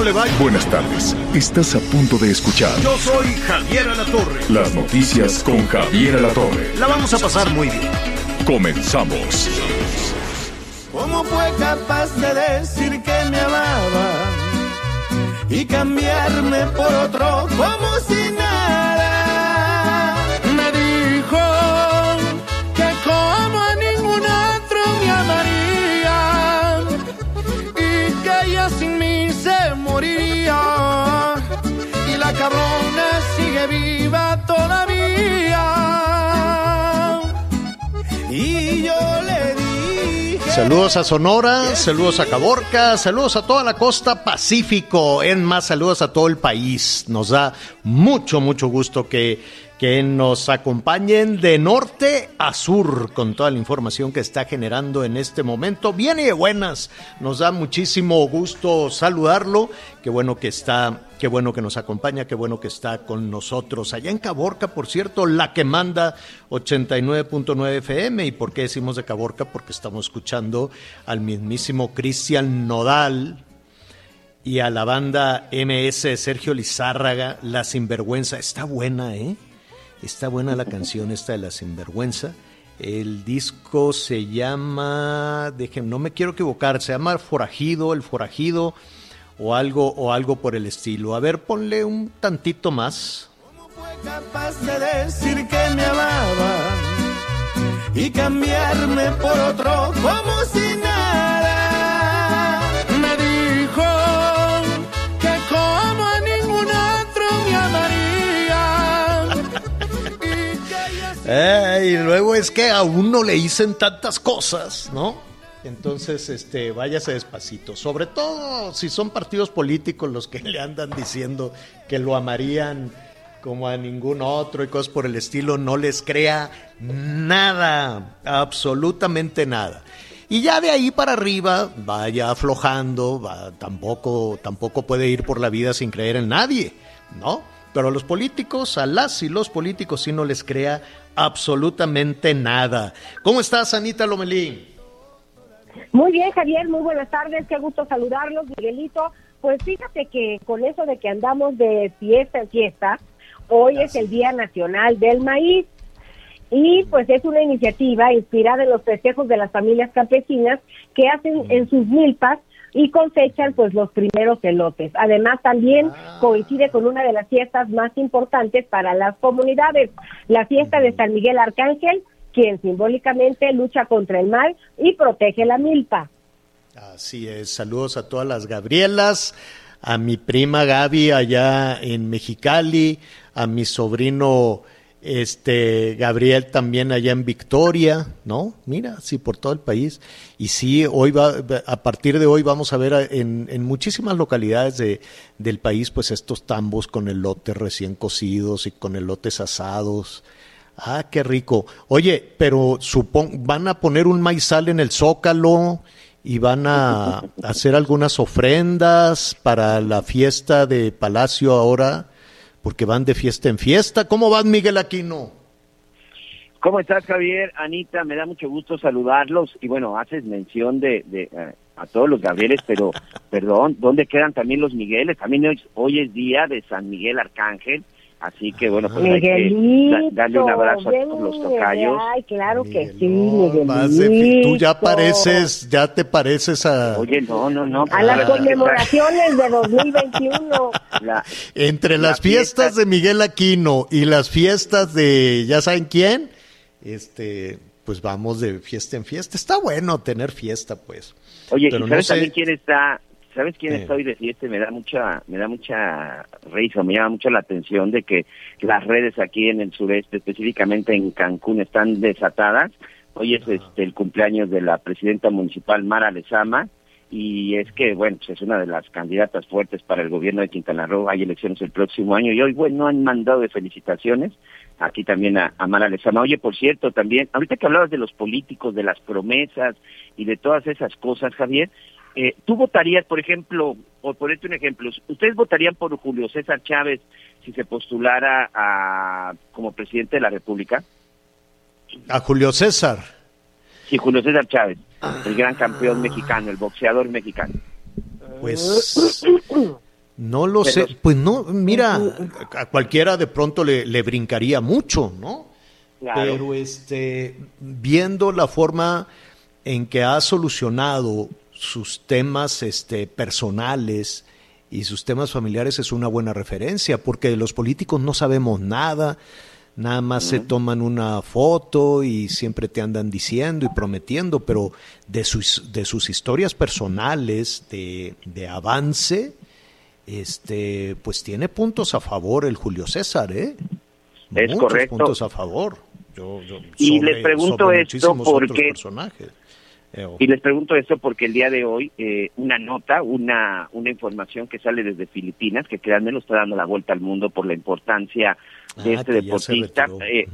Buenas tardes. Estás a punto de escuchar Yo soy Javier Alatorre. las noticias con Javier Alatorre. La vamos a pasar muy bien. Comenzamos. ¿Cómo fue capaz de decir que me amaba y cambiarme por otro como si nada? Saludos a Sonora, saludos a Caborca, saludos a toda la costa Pacífico, en más saludos a todo el país. Nos da mucho, mucho gusto que, que nos acompañen de norte a sur con toda la información que está generando en este momento. Bien y de buenas, nos da muchísimo gusto saludarlo. Qué bueno que está, qué bueno que nos acompaña, qué bueno que está con nosotros. Allá en Caborca, por cierto, la que manda 89.9 FM. ¿Y por qué decimos de Caborca? Porque estamos escuchando al mismísimo Cristian Nodal y a la banda MS Sergio Lizárraga, La Sinvergüenza. Está buena, ¿eh? Está buena la canción esta de La Sinvergüenza. El disco se llama, dejen, no me quiero equivocar, se llama Forajido, El Forajido o algo o algo por el estilo. A ver, ponle un tantito más. ¿Cómo fue capaz de decir que me amaba y cambiarme por otro como nada? Eh, y luego es que a uno le dicen tantas cosas, ¿no? Entonces, este, váyase despacito. Sobre todo si son partidos políticos los que le andan diciendo que lo amarían como a ningún otro y cosas por el estilo, no les crea nada, absolutamente nada. Y ya de ahí para arriba vaya aflojando, va, tampoco, tampoco puede ir por la vida sin creer en nadie, ¿no? Pero a los políticos, a las y los políticos sí no les crea absolutamente nada. ¿Cómo estás, Anita Lomelín? Muy bien, Javier, muy buenas tardes, qué gusto saludarlos, Miguelito. Pues fíjate que con eso de que andamos de fiesta en fiesta, hoy es el Día Nacional del Maíz y pues es una iniciativa inspirada en los festejos de las familias campesinas que hacen en sus milpas y cosechan pues los primeros elotes. Además también coincide con una de las fiestas más importantes para las comunidades, la fiesta de San Miguel Arcángel, quien simbólicamente lucha contra el mal y protege la milpa. Así es, saludos a todas las Gabrielas, a mi prima Gaby allá en Mexicali, a mi sobrino este Gabriel también allá en Victoria, ¿no? Mira, sí, por todo el país. Y sí, hoy va, a partir de hoy vamos a ver a- en, en muchísimas localidades de, del país, pues estos tambos con elotes recién cocidos y con elotes asados. Ah, qué rico. Oye, pero supon, van a poner un maizal en el zócalo y van a hacer algunas ofrendas para la fiesta de Palacio ahora, porque van de fiesta en fiesta. ¿Cómo van, Miguel Aquino? ¿Cómo estás, Javier? Anita, me da mucho gusto saludarlos. Y bueno, haces mención de, de eh, a todos los Gabrieles, pero perdón, ¿dónde quedan también los Migueles? También hoy, hoy es día de San Miguel Arcángel. Así que bueno, pues hay que Miguelito, darle un abrazo a todos los tocayos. Ay, claro que sí, de Miguelito. tú ya pareces, ya te pareces a Oye, no, no, no. A las que conmemoraciones de 2021. está la- entre la las fiestas fiesta- de Miguel Aquino y las fiestas de ya saben quién, este, pues vamos de fiesta en fiesta. Está bueno tener fiesta, pues. Oye, Pero ¿y no sabes sé- también quién está? ¿Sabes quién está hoy de fiesta? Me da mucha, me da mucha risa, me llama mucho la atención de que las redes aquí en el sureste, específicamente en Cancún, están desatadas. Hoy es este el cumpleaños de la presidenta municipal Mara Lezama y es que, bueno, pues es una de las candidatas fuertes para el gobierno de Quintana Roo. Hay elecciones el próximo año y hoy, bueno, han mandado de felicitaciones aquí también a, a Mara Lezama. Oye, por cierto, también, ahorita que hablabas de los políticos, de las promesas y de todas esas cosas, Javier, eh, ¿tú votarías, por ejemplo, por ponerte un ejemplo, ¿ustedes votarían por Julio César Chávez si se postulara a, como presidente de la República? A Julio César. Sí, Julio César Chávez, el gran campeón mexicano, el boxeador mexicano. Pues no lo sé, pues no, mira, a cualquiera de pronto le, le brincaría mucho, ¿no? Claro. Pero este, viendo la forma en que ha solucionado sus temas este, personales y sus temas familiares es una buena referencia, porque los políticos no sabemos nada, nada más se toman una foto y siempre te andan diciendo y prometiendo, pero de sus, de sus historias personales, de, de avance, este, pues tiene puntos a favor el Julio César, ¿eh? Es Muchos correcto. puntos a favor. Yo- yo- Y les pregunto esto porque- personajes. Eh, Y les pregunto esto porque el día de hoy eh, una nota, una, una información que sale desde Filipinas, que créanme lo está dando la vuelta al mundo por la importancia de ah, este deportista. Eh.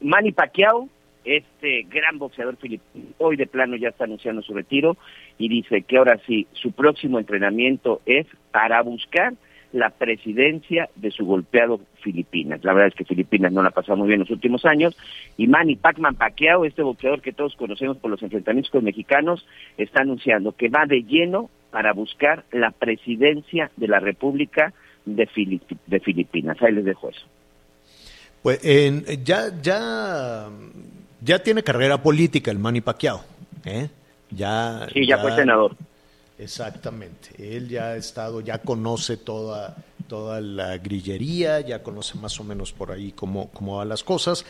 Manny Pacquiao, este gran boxeador filipino, hoy de plano ya está anunciando su retiro y dice que ahora sí, su próximo entrenamiento es para buscar la presidencia de su golpeado Filipinas. La verdad es que Filipinas no la ha pasado muy bien en los últimos años y Manny Pacman Pacquiao, este boxeador que todos conocemos por los enfrentamientos con mexicanos, está anunciando que va de lleno para buscar la presidencia de la República de, Filip- de Filipinas. Ahí les dejo eso. Pues en- ya, ya, ya tiene carrera política el Manny Pacquiao, ¿eh? Ya, Sí, ya fue senador. Exactamente. Él ya ha estado, ya conoce toda, toda la grillería, ya conoce más o menos por ahí cómo, cómo van las cosas.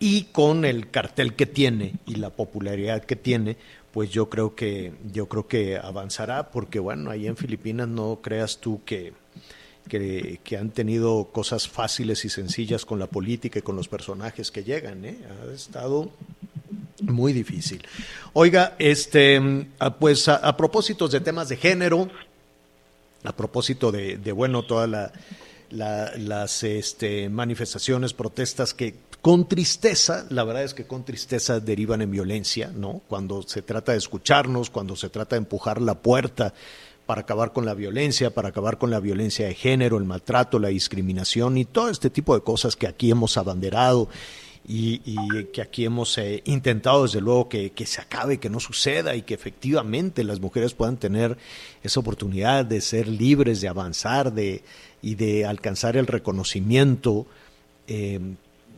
Y con el cartel que tiene y la popularidad que tiene, pues yo creo que, yo creo que avanzará, porque bueno, ahí en Filipinas no creas tú que, que, que han tenido cosas fáciles y sencillas con la política y con los personajes que llegan, ¿eh? Ha estado muy difícil. Oiga, este, ah, pues a, a propósitos de temas de género, a propósito de, bueno, todas la- las este, manifestaciones, protestas que con tristeza, la verdad es que con tristeza derivan en violencia, ¿no? Cuando se trata de escucharnos, cuando se trata de empujar la puerta para acabar con la violencia, para acabar con la violencia de género, el maltrato, la discriminación y todo este tipo de cosas que aquí hemos abanderado y, y que aquí hemos eh, intentado desde luego que, que se acabe, que no suceda y que efectivamente las mujeres puedan tener esa oportunidad de ser libres, de avanzar de, y de alcanzar el reconocimiento. eh,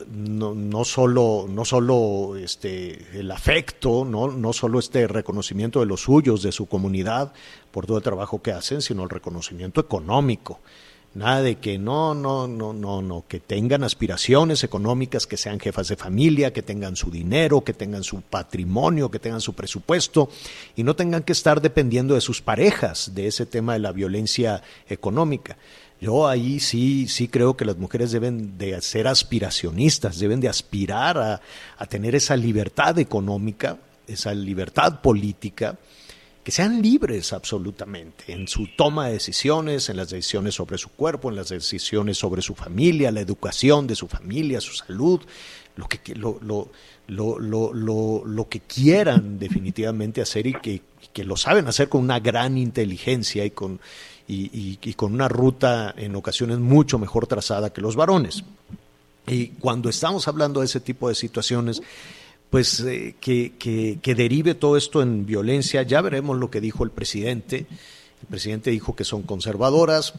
no, no solo, no solo este, el afecto, ¿no? no solo este reconocimiento de los suyos, de su comunidad, por todo el trabajo que hacen, sino el reconocimiento económico. Nada de que no, no, no, no, no, que tengan aspiraciones económicas, que sean jefas de familia, que tengan su dinero, que tengan su patrimonio, que tengan su presupuesto y no tengan que estar dependiendo de sus parejas, de ese tema de la violencia económica. Yo ahí sí, sí creo que las mujeres deben de ser aspiracionistas, deben de aspirar a, a tener esa libertad económica, esa libertad política, que sean libres absolutamente en su toma de decisiones, en las decisiones sobre su cuerpo, en las decisiones sobre su familia, la educación de su familia, su salud, lo que, lo, lo, lo, lo, que quieran definitivamente hacer y que, que lo saben hacer con una gran inteligencia y con, y, y, y con una ruta en ocasiones mucho mejor trazada que los varones. Y cuando estamos hablando de ese tipo de situaciones, pues eh, que, que, derive todo esto en violencia. Ya veremos lo que dijo el presidente. El presidente dijo que son conservadoras.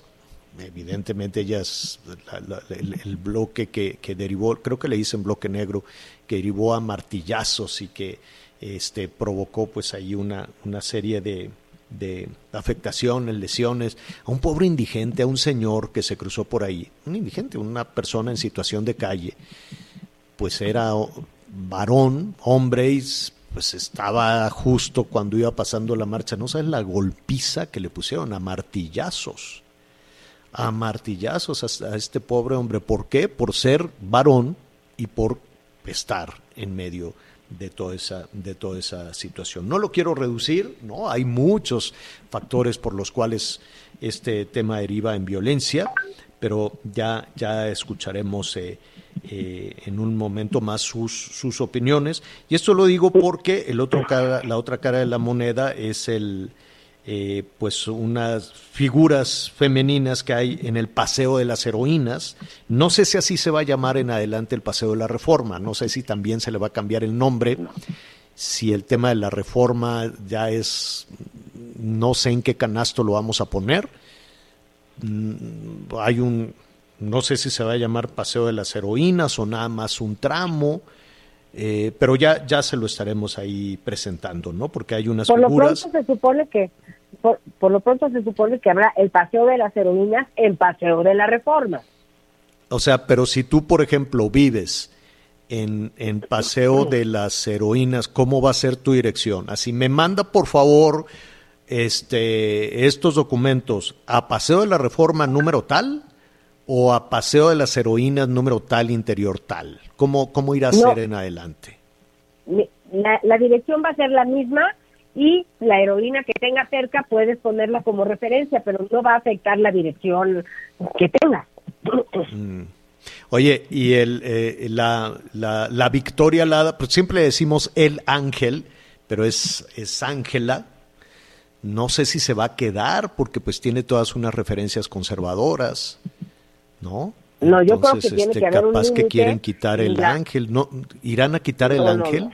Evidentemente ellas, la, la, el, el, bloque que, que, derivó, creo que le dicen bloque negro, que derivó a martillazos y que este, provocó pues ahí una, una serie de, de afectaciones, lesiones, a un pobre indigente, a un señor que se cruzó por ahí, un indigente, una persona en situación de calle, pues era varón, hombre, y pues estaba justo cuando iba pasando la marcha, no sabes la golpiza que le pusieron a martillazos, a martillazos a, a este pobre hombre, ¿por qué? Por ser varón y por estar en medio de toda esa de toda esa situación. No lo quiero reducir, no, hay muchos factores por los cuales este tema deriva en violencia, pero ya ya escucharemos eh, eh, en un momento más sus, sus opiniones. Y esto lo digo porque el otro cara, la otra cara de la moneda es el eh, pues unas figuras femeninas que hay en el Paseo de las Heroínas. No sé si así se va a llamar en adelante el Paseo de la Reforma, no sé si también se le va a cambiar el nombre, si el tema de la reforma ya es, no sé en qué canasto lo vamos a poner. Mm, hay un, no sé si se va a llamar Paseo de las Heroínas o nada más un tramo. Eh, pero ya, ya se lo estaremos ahí presentando, ¿no? Porque hay unas por figuras. Lo pronto se supone que, por, por, lo pronto se supone que habrá el paseo de las heroínas, el paseo de la reforma. O sea, pero si tú, por ejemplo, vives en, en paseo de las heroínas, ¿cómo va a ser tu dirección? Así me manda, por favor, este, estos documentos a paseo de la reforma número tal o a Paseo de las Heroínas número tal, interior tal? ¿Cómo, cómo irá a ser en adelante? La, la, dirección va a ser la misma y la heroína que tenga cerca puedes ponerla como referencia, pero no va a afectar la dirección que tenga. Mm. Oye, y el, eh, la, la, la, Victoria Lada, pues siempre decimos el ángel, pero es, es Ángela. No sé si se va a quedar porque pues tiene todas unas referencias conservadoras. ¿No? No, yo creo que tiene este, que haber capaz que quieren quitar el la... ángel, ¿no? ¿Irán a quitar el No, ángel?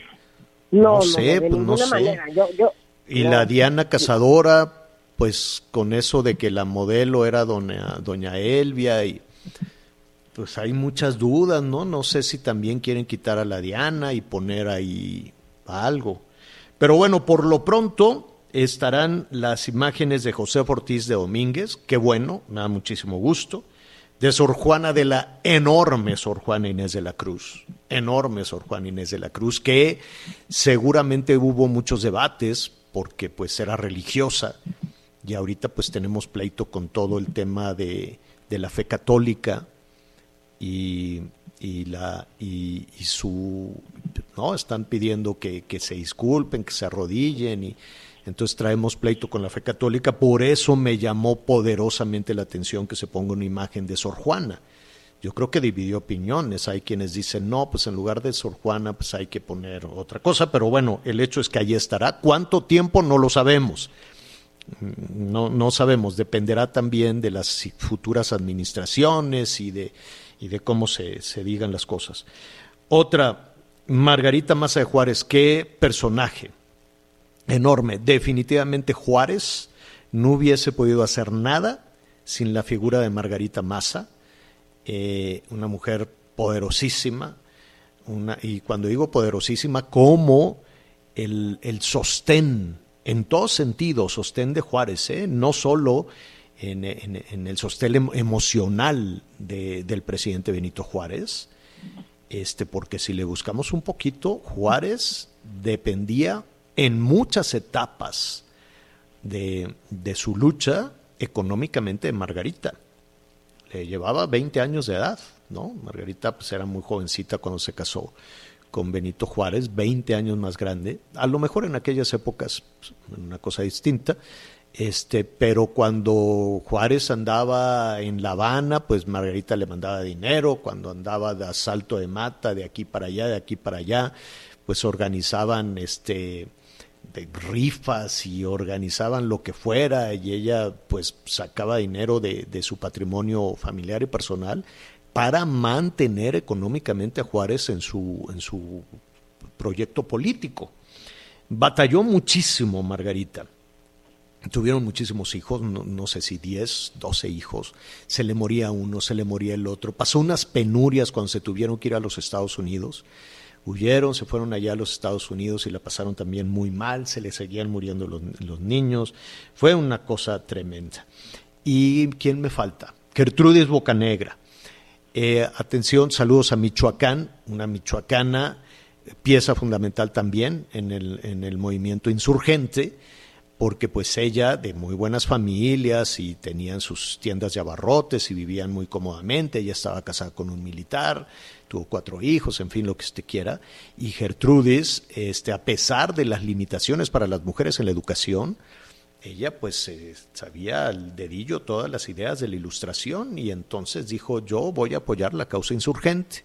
No, No sé, pues, no sé. manera. Yo, yo, Y la Diana Cazadora, pues con eso de que la modelo era doña, doña Elvia y pues hay muchas dudas, ¿no? No sé si también quieren quitar a la Diana y poner ahí algo. Pero bueno, por lo pronto estarán las imágenes de José Ortiz de Domínguez, qué bueno, me da muchísimo gusto, de Sor Juana de la enorme Sor Juana Inés de la Cruz, enorme Sor Juana Inés de la Cruz, que seguramente hubo muchos debates porque pues era religiosa. Y ahorita pues tenemos pleito con todo el tema de, de la fe católica y, y la y, su no están pidiendo que, que se disculpen, que se arrodillen y entonces traemos pleito con la fe católica, por eso me llamó poderosamente la atención que se ponga una imagen de Sor Juana. Yo creo que dividió opiniones, hay quienes dicen, no, pues en lugar de Sor Juana, pues hay que poner otra cosa, pero bueno, el hecho es que allí estará. ¿Cuánto tiempo? No lo sabemos. No, no sabemos, dependerá también de las futuras administraciones y de, y de cómo se, se digan las cosas. Otra, Margarita Maza de Juárez, qué personaje enorme. Definitivamente Juárez no hubiese podido hacer nada sin la figura de Margarita Maza, eh, una mujer poderosísima, una, y cuando digo poderosísima, como el, el sostén, en todo sentido, sostén de Juárez, ¿eh? no solo en, en, en, el sostén em, emocional de, del presidente Benito Juárez, este, porque si le buscamos un poquito, Juárez dependía en muchas etapas de, de, su lucha económicamente Margarita. Le llevaba 20 años de edad, ¿no? Margarita pues, era muy jovencita cuando se casó con Benito Juárez, 20 años más grande, a lo mejor en aquellas épocas pues, una cosa distinta, este, pero cuando Juárez andaba en La Habana, pues Margarita le mandaba dinero, cuando andaba de asalto de mata de aquí para allá, de aquí para allá, pues organizaban este de rifas y organizaban lo que fuera y ella pues sacaba dinero de, de, su patrimonio familiar y personal para mantener económicamente a Juárez en su, en su proyecto político. Batalló muchísimo Margarita. Tuvieron muchísimos hijos, no, no, sé si 10, 12 hijos. Se le moría uno, se le moría el otro. Pasó unas penurias cuando se tuvieron que ir a los Estados Unidos huyeron, se fueron allá a los Estados Unidos y la pasaron también muy mal, se les seguían muriendo los, niños, fue una cosa tremenda. ¿Y quién me falta? Gertrudis Bocanegra. Eh, atención, saludos a Michoacán, una michoacana, pieza fundamental también en el, en el movimiento insurgente, porque pues ella de muy buenas familias y tenían sus tiendas de abarrotes y vivían muy cómodamente, ella estaba casada con un militar, tuvo cuatro hijos, en fin, lo que usted quiera, y Gertrudis, este, a pesar de las limitaciones para las mujeres en la educación, ella pues eh, sabía al dedillo todas las ideas de la ilustración y entonces dijo yo voy a apoyar la causa insurgente.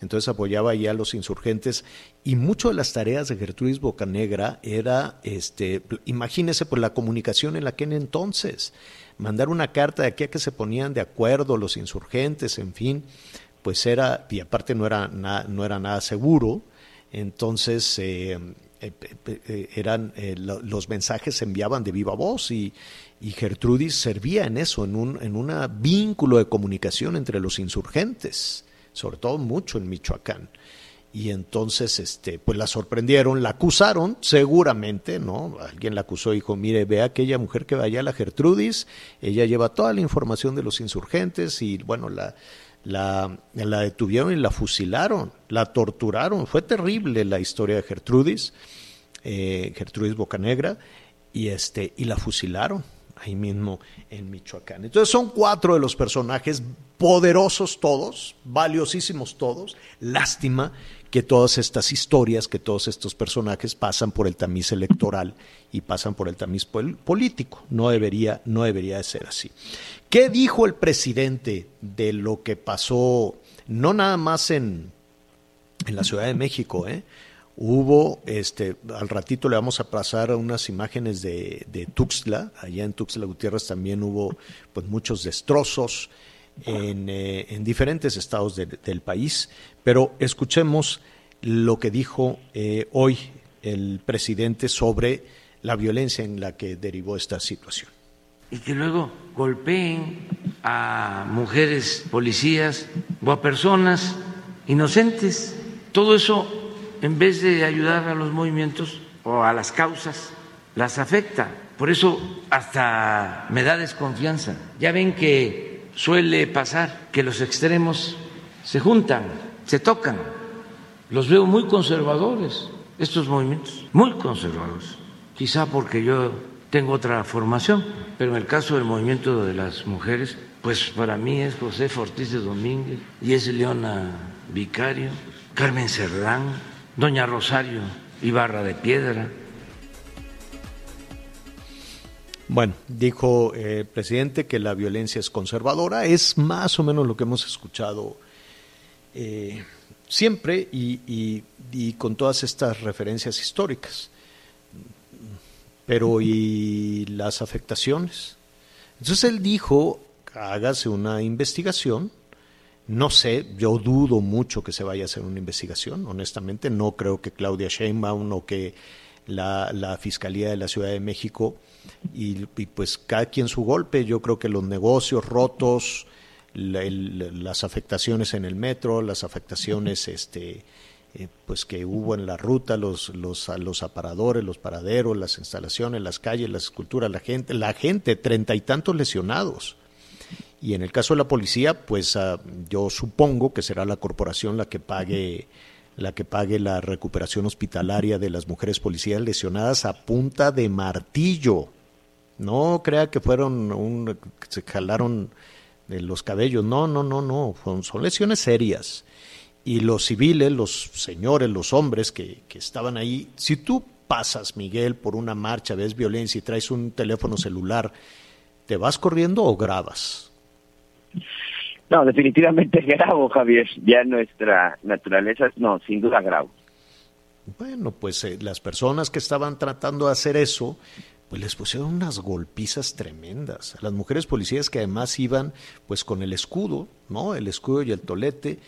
Entonces apoyaba ya a los insurgentes y mucho de las tareas de Gertrudis Bocanegra era, este, imagínese por la comunicación en la que en entonces, mandar una carta de aquí a que se ponían de acuerdo los insurgentes, en fin, pues era, y aparte no era, no era nada seguro, entonces eh, eh, eh, eran los mensajes se enviaban de viva voz y, y Gertrudis servía en eso, en un en vínculo de comunicación entre los insurgentes sobre todo mucho en Michoacán. Y entonces, este, pues la sorprendieron, la acusaron, seguramente, ¿no? Alguien la acusó y dijo, mire, ve aquella mujer que vaya a la Gertrudis, ella lleva toda la información de los insurgentes y, bueno, la, la, la detuvieron y la fusilaron, la torturaron. Fue terrible la historia de Gertrudis, eh, Gertrudis Bocanegra, y, este, y la fusilaron ahí mismo en Michoacán. Entonces son cuatro de los personajes poderosos todos, valiosísimos todos. Lástima que todas estas historias, que todos estos personajes pasan por el tamiz electoral y pasan por el tamiz político. No debería, no debería de ser así. ¿Qué dijo el presidente de lo que pasó, no nada más en, en la Ciudad de México, eh? Hubo, este, al ratito le vamos a pasar unas imágenes de, de Tuxtla, allá en Tuxtla Gutiérrez también hubo pues muchos destrozos en, eh, en diferentes estados del país, pero escuchemos lo que dijo eh, hoy el presidente sobre la violencia en la que derivó esta situación. Y que luego golpeen a mujeres policías o a personas inocentes. Todo eso en vez de ayudar a los movimientos o a las causas, las afecta. Por eso hasta me da desconfianza. Ya ven que suele pasar que los extremos se juntan, se tocan. Los veo muy conservadores, estos movimientos, muy conservadores. Quizá porque yo tengo otra formación, pero en el caso del movimiento de las mujeres, pues para mí es José Ortiz de Domínguez y es Leona Vicario, Carmen Cerdán, doña Rosario Ibarra de Piedra. Bueno, dijo eh, el presidente que la violencia es conservadora, es más o menos lo que hemos escuchado eh, siempre y, con todas estas referencias históricas. Pero ¿y las afectaciones? Entonces él dijo, hágase una investigación no sé, yo dudo mucho que se vaya a hacer una investigación, honestamente. No creo que Claudia Sheinbaum o que la, Fiscalía de la Ciudad de México, y, pues cada quien su golpe. Yo creo que los negocios rotos, las afectaciones en el metro, las afectaciones este, eh, pues que hubo en la ruta, los, los, los aparadores, los paraderos, las instalaciones, las calles, las esculturas, la gente, la gente, treinta y tantos lesionados. Y en el caso de la policía, pues ah, yo supongo que será la corporación la que pague la que pague la recuperación hospitalaria de las mujeres policías lesionadas a punta de martillo. No crea que fueron un, se jalaron de los cabellos. No, no, no, no. Son, lesiones serias. Y los civiles, los señores, los hombres que, que estaban ahí, si tú pasas, Miguel, por una marcha, ves violencia y traes un teléfono celular, ¿te vas corriendo o grabas? No, definitivamente grabo, Javier. Ya nuestra naturaleza, no, sin duda grabo. Bueno, pues eh, las personas que estaban tratando de hacer eso, pues les pusieron unas golpizas tremendas. Las mujeres policías que además iban pues con el escudo, ¿no? El escudo y el tolete.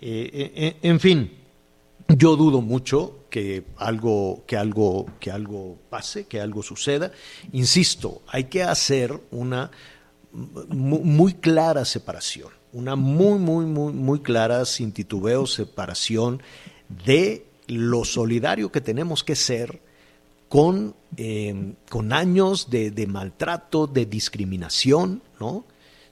Eh, eh, en fin, yo dudo mucho que algo, que algo, que algo pase, que algo suceda. Insisto, hay que hacer una muy, clara separación, una muy, muy, muy, muy clara, sin titubeo, separación de lo solidario que tenemos que ser con, em, con años de, de, maltrato, de discriminación, ¿no?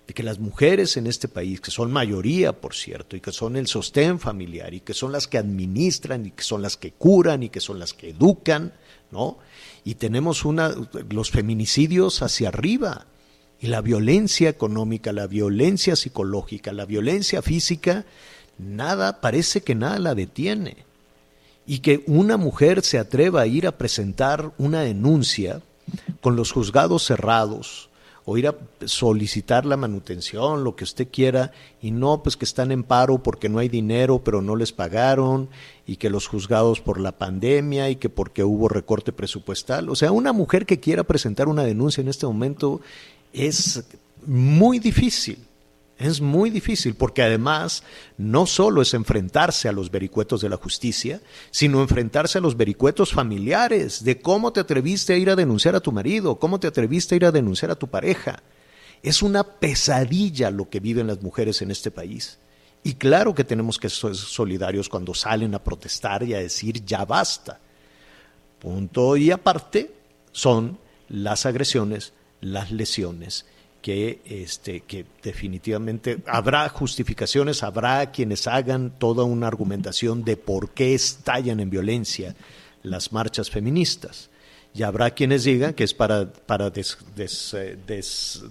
De que las mujeres en este país, que son mayoría, por cierto, y que son el sostén familiar, y que son las que administran, y que son las que curan, y que son las que educan, ¿no? Y tenemos una, los feminicidios hacia arriba, y la violencia económica, la violencia psicológica, la violencia física, nada, parece que nada la detiene. Y que una mujer se atreva a ir a presentar una denuncia con los juzgados cerrados, o ir a solicitar la manutención, lo que usted quiera, y no, pues que están en paro porque no hay dinero, pero no les pagaron, y que los juzgados por la pandemia, y que porque hubo recorte presupuestal. O sea, una mujer que quiera presentar una denuncia en este momento es muy difícil. Es muy difícil porque además no solo es enfrentarse a los vericuetos de la justicia, sino enfrentarse a los vericuetos familiares de cómo te atreviste a ir a denunciar a tu marido, cómo te atreviste a ir a denunciar a tu pareja. Es una pesadilla lo que viven las mujeres en este país. Y claro que tenemos que ser solidarios cuando salen a protestar y a decir ya basta. Punto y aparte son las agresiones, las lesiones que, este, que definitivamente habrá justificaciones, habrá quienes hagan toda una argumentación de por qué estallan en violencia las marchas feministas. Y habrá quienes digan que es para, para eh,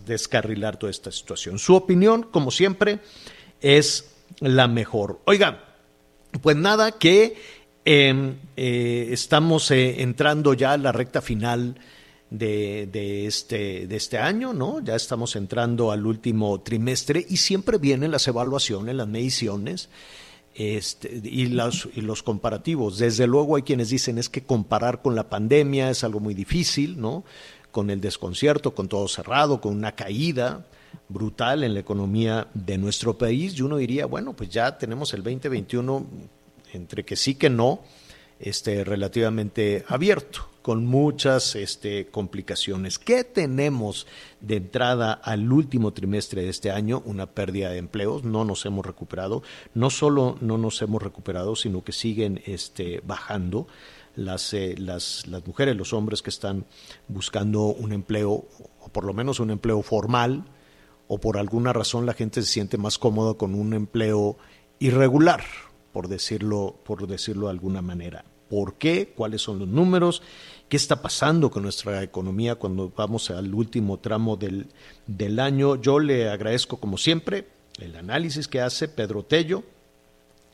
descarrilar toda esta situación. Su opinión, como siempre, es la mejor. Oiga, pues nada, que em, eh, estamos eh, entrando ya a la recta final de, de, este, de este año, ¿no? Ya estamos entrando al último trimestre y siempre vienen las evaluaciones, las mediciones este, y, los, y los comparativos. Desde luego hay quienes dicen es que comparar con la pandemia es algo muy difícil, ¿no? Con el desconcierto, con todo cerrado, con una caída brutal en la economía de nuestro país. Y uno diría, bueno, pues ya tenemos el 2021 entre que sí que no, este, relativamente abierto con muchas este, complicaciones. ¿Qué tenemos de entrada al último trimestre de este año? Una pérdida de empleos, no nos hemos recuperado. No solo no nos hemos recuperado, sino que siguen este, bajando las, eh, las, las mujeres, los hombres que están buscando un empleo, o por lo menos un empleo formal, o por alguna razón la gente se siente más cómoda con un empleo irregular, por decirlo, por decirlo de alguna manera. ¿Por qué? ¿Cuáles son los números? qué está pasando con nuestra economía cuando vamos al último tramo del, del año. Yo le agradezco, como siempre, el análisis que hace Pedro Tello,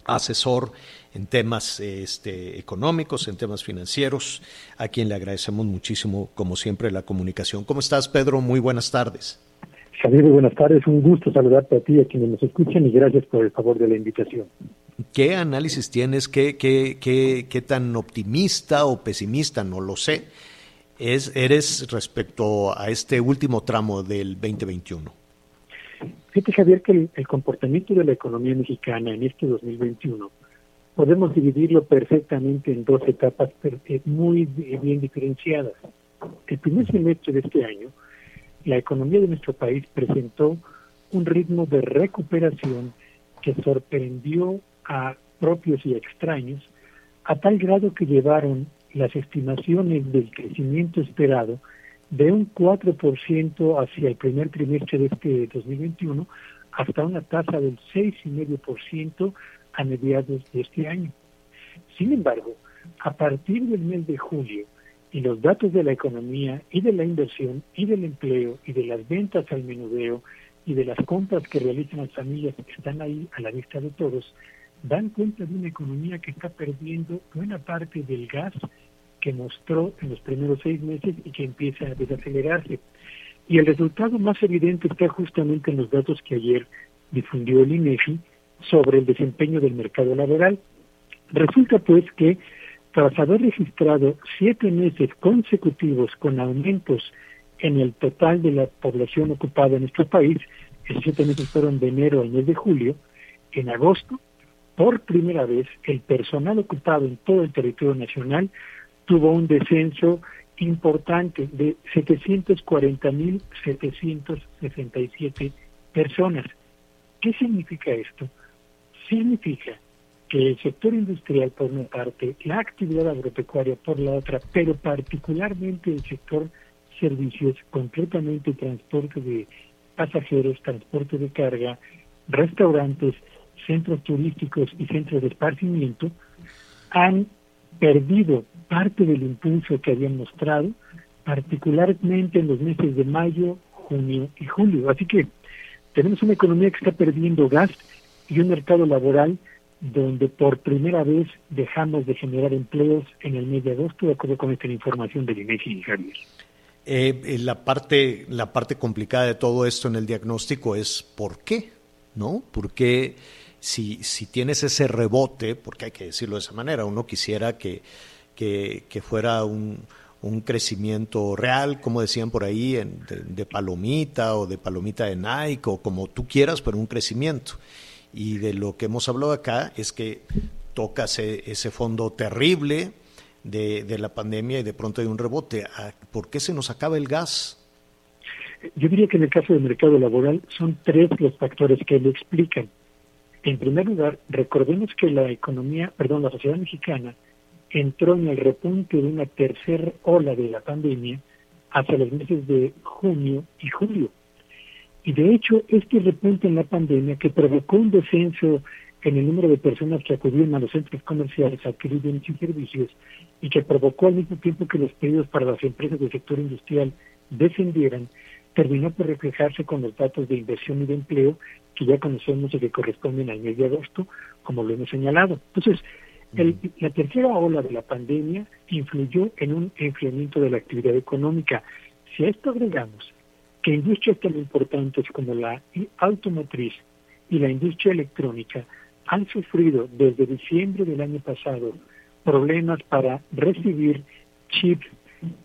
asesor en temas este, económicos, en temas financieros, a quien le agradecemos muchísimo, como siempre, la comunicación. ¿Cómo estás, Pedro? Muy buenas tardes. Javier, buenas tardes. Un gusto saludarte a ti a quienes nos escuchan y gracias por el favor de la invitación. ¿Qué análisis tienes? ¿Qué, qué, qué, qué tan optimista o pesimista, no lo sé, es, eres respecto a este último tramo del 2021? Fíjate, Javier, que el, comportamiento de la economía mexicana en este 2021 podemos dividirlo perfectamente en dos etapas muy bien diferenciadas. El primer semestre de este año, la economía de nuestro país presentó un ritmo de recuperación que sorprendió a propios y extraños, a tal grado que llevaron las estimaciones del crecimiento esperado de un 4% hacia el primer trimestre de este 2021 hasta una tasa del 6,5% a mediados de este año. Sin embargo, a partir del mes de julio y los datos de la economía y de la inversión y del empleo y de las ventas al menudeo y de las compras que realizan las familias que están ahí a la vista de todos, dan cuenta de una economía que está perdiendo buena parte del gas que mostró en los primeros seis meses y que empieza a desacelerarse. Y el resultado más evidente está justamente en los datos que ayer difundió el INEGI sobre el desempeño del mercado laboral. Resulta pues que tras haber registrado siete meses consecutivos con aumentos en el total de la población ocupada en nuestro país, esos siete meses fueron de enero al mes de julio, en agosto por primera vez el personal ocupado en todo el territorio nacional tuvo un descenso importante de 740.767 personas. ¿Qué significa esto? Significa que el sector industrial por una parte, la actividad agropecuaria por la otra, pero particularmente el sector servicios, concretamente transporte de pasajeros, transporte de carga, restaurantes, centros turísticos y centros de esparcimiento han perdido parte del impulso que habían mostrado, particularmente en los meses de mayo, junio y julio. Así que tenemos una economía que está perdiendo gas y un mercado laboral donde por primera vez dejamos de generar empleos en el mes de agosto, de acuerdo con esta información del INEGI y Javier. Eh, eh, la parte la parte complicada de todo esto en el diagnóstico es por qué, ¿no? Porque si si tienes ese rebote, porque hay que decirlo de esa manera, uno quisiera que que, fuera un un crecimiento real, como decían por ahí, en, de, palomita o de palomita de Nike o como tú quieras, pero un crecimiento. Y de lo que hemos hablado acá es que tocas ese fondo terrible de, de, la pandemia y de pronto hay un rebote. Ah, ¿Por qué se nos acaba el gas? Yo diría que en el caso del mercado laboral son tres los factores que lo explican. En primer lugar, recordemos que la economía, perdón, la sociedad mexicana entró en el repunte de una tercera ola de la pandemia hacia los meses de junio y julio. Y de hecho, este repunte en la pandemia que provocó un descenso en el número de personas que acudían a los centros comerciales a adquirir bienes y servicios y que provocó al mismo tiempo que los pedidos para las empresas del sector industrial descendieran, terminó por reflejarse con los datos de inversión y de empleo que ya conocemos y que corresponden al mes de agosto, como lo hemos señalado. Entonces, la tercera ola de la pandemia influyó en un enfriamiento de la actividad económica. Si a esto agregamos que industrias tan importantes como la automotriz y la industria electrónica han sufrido desde diciembre del año pasado problemas para recibir chips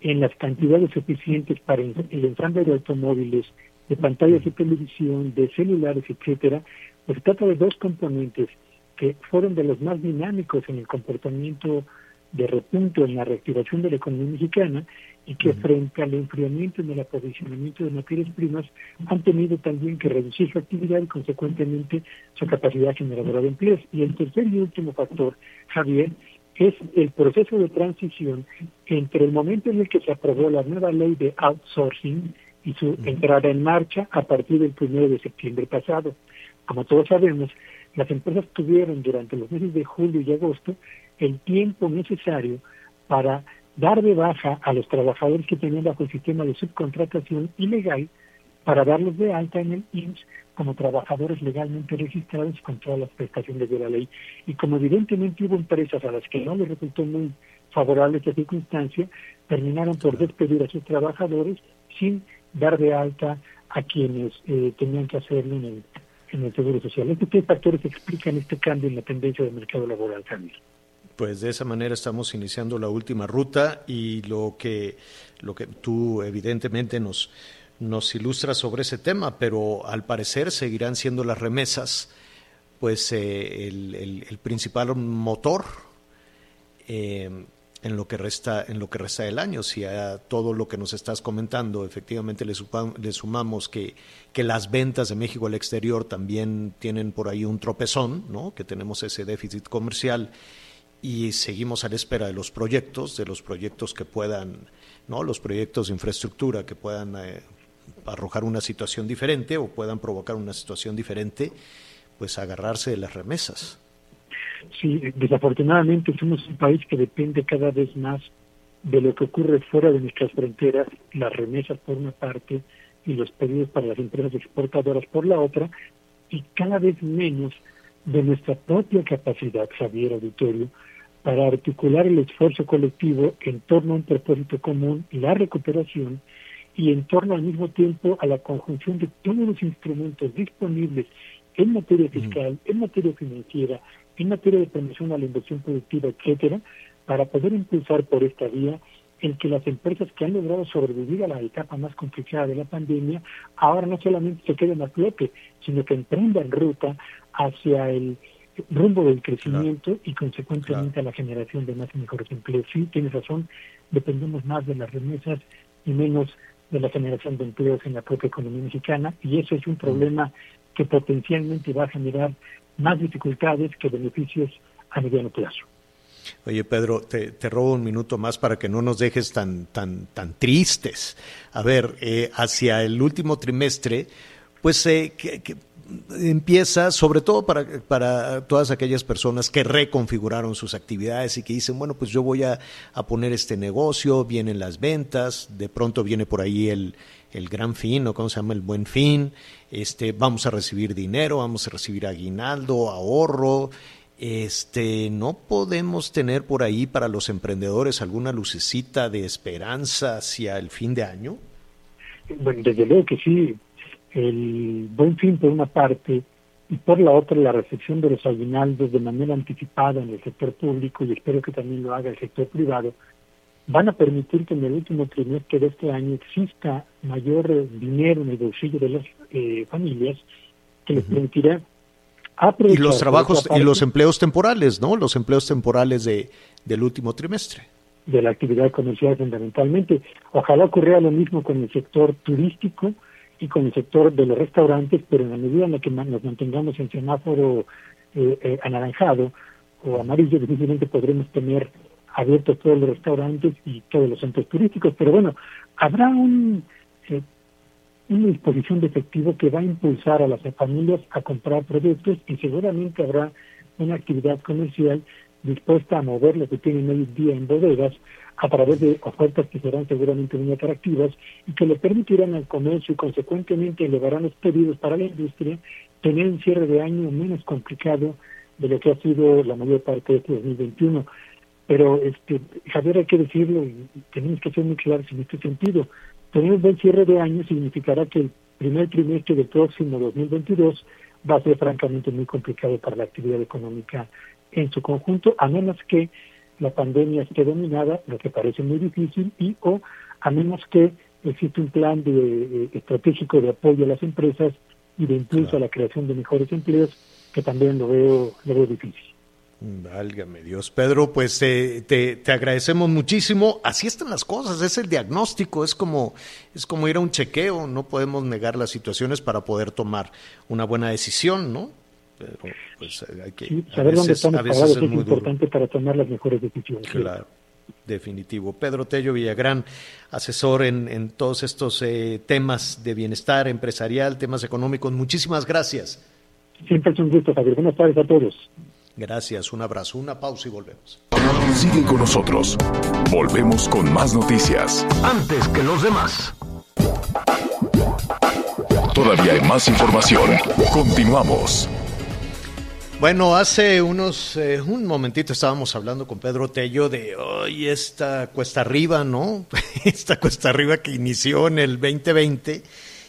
en las cantidades suficientes para el ensamble de automóviles, de pantallas de televisión, de celulares, etcétera, pues trata de dos componentes que fueron de los más dinámicos en el comportamiento de repunto en la reactivación de la economía mexicana y que frente al enfriamiento en el aprovisionamiento de materias primas han tenido también que reducir su actividad y consecuentemente su capacidad generadora de empleos. Y el tercer y último factor, Javier, es el proceso de transición entre el momento en el que se aprobó la nueva ley de outsourcing y su entrada en marcha a partir del primero de septiembre pasado. Como todos sabemos, las empresas tuvieron durante los meses de julio y agosto el tiempo necesario para dar de baja a los trabajadores que tenían bajo el sistema de subcontratación ilegal para darlos de alta en el IMSS como trabajadores legalmente registrados con todas las prestaciones de la ley. Y como evidentemente hubo empresas a las que no les resultó muy favorable esta circunstancia, terminaron por despedir a sus trabajadores sin dar de alta a quienes eh, tenían que hacerlo en el en el Seguro Social. ¿Estos qué factores explican este cambio en la tendencia del mercado laboral, Javier? Pues de esa manera estamos iniciando la última ruta y lo que, lo que tú evidentemente nos, nos ilustras sobre ese tema, pero al parecer seguirán siendo las remesas pues eh, el, el, principal motor eh, en lo que resta en lo que resta del año. Si a todo lo que nos estás comentando efectivamente le, le sumamos que, que las ventas de México al exterior también tienen por ahí un tropezón no que tenemos ese déficit comercial y seguimos a la espera de los proyectos de los proyectos que puedan no los proyectos de infraestructura que puedan eh, arrojar una situación diferente o puedan provocar una situación diferente pues agarrarse de las remesas. Sí, desafortunadamente somos un país que depende cada vez más de lo que ocurre fuera de nuestras fronteras, las remesas por una parte y los pedidos para las empresas exportadoras por la otra, y cada vez menos de nuestra propia capacidad, Javier Auditorio, para articular el esfuerzo colectivo en torno a un propósito común, la recuperación, y en torno al mismo tiempo a la conjunción de todos los instrumentos disponibles en materia fiscal, en materia financiera, en materia de promoción a la inversión productiva, etcétera, para poder impulsar por esta vía el que las empresas que han logrado sobrevivir a la etapa más complicada de la pandemia ahora no solamente se queden a flote, sino que emprendan ruta hacia el rumbo del crecimiento y consecuentemente a la generación de más y mejores empleos. Sí, tienes razón, dependemos más de las remesas y menos de la generación de empleos en la propia economía mexicana y eso es un problema que potencialmente va a generar más dificultades que beneficios a mediano plazo. Oye, Pedro, te, robo un minuto más para que no nos dejes tan, tan, tan tristes. A ver, eh, hacia el último trimestre, pues eh, que, que empieza, sobre todo para, para todas aquellas personas que reconfiguraron sus actividades y que dicen, bueno, pues yo voy a, a poner este negocio, vienen las ventas, de pronto viene por ahí el, el gran fin, o cómo se llama, el buen fin, este, vamos a recibir dinero, vamos a recibir aguinaldo, ahorro, este, no podemos tener por ahí para los emprendedores alguna lucecita de esperanza hacia el fin de año. Bueno, desde luego que sí, el buen fin por una parte y por la otra la recepción de los aguinaldos de manera anticipada en el sector público y espero que también lo haga el sector privado, van a permitir que en el último trimestre de este año exista mayor dinero en el bolsillo de las eh, familias que les permitirá y los trabajos y los empleos temporales, ¿no? Los empleos temporales de, del último trimestre. De la actividad comercial fundamentalmente. Ojalá ocurriera lo mismo con el sector turístico, y con el sector de los restaurantes, pero en la medida en la que nos mantengamos en semáforo eh, eh, anaranjado o amarillo, difícilmente podremos tener abiertos todos los restaurantes y todos los centros turísticos. Pero bueno, habrá un, eh, una disposición de efectivo que va a impulsar a las familias a comprar productos y seguramente habrá una actividad comercial dispuesta a mover lo que tienen hoy día en bodegas a través de ofertas que serán seguramente muy atractivas y que le permitirán al comercio y consecuentemente elevarán los pedidos para la industria tener un cierre de año menos complicado de lo que ha sido la mayor parte de este 2021. Pero, este, Javier, hay que decirlo y tenemos que ser muy claros en este sentido. Tener un buen cierre de año significará que el primer trimestre del próximo 2022 va a ser francamente muy complicado para la actividad económica en su conjunto, a menos que la pandemia esté dominada, lo que parece muy difícil, y o a menos que existe un plan de, estratégico de apoyo a las empresas y de impulso a la creación de mejores empleos, que también lo veo, lo veo difícil. Válgame Dios. Pedro, pues te, te, agradecemos muchísimo. Así están las cosas, es el diagnóstico, es como, es como ir a un chequeo, no podemos negar las situaciones para poder tomar una buena decisión, ¿no? Pero pues hay que saber dónde estamos parados es, es importante para tomar las mejores decisiones. Claro. Definitivo. Pedro Tello Villagrán, asesor en, en todos estos eh, temas de bienestar empresarial, temas económicos. Muchísimas gracias. Siempre es un gusto, Javier. Buenas tardes a todos. Gracias, un abrazo, una pausa y volvemos. Sigue con nosotros. Volvemos con más noticias. Antes que los demás. Todavía hay más información. Continuamos. Bueno, hace unos, eh, un momentito estábamos hablando con Pedro Tello de hoy esta cuesta arriba, ¿no? esta cuesta arriba que inició en el 2020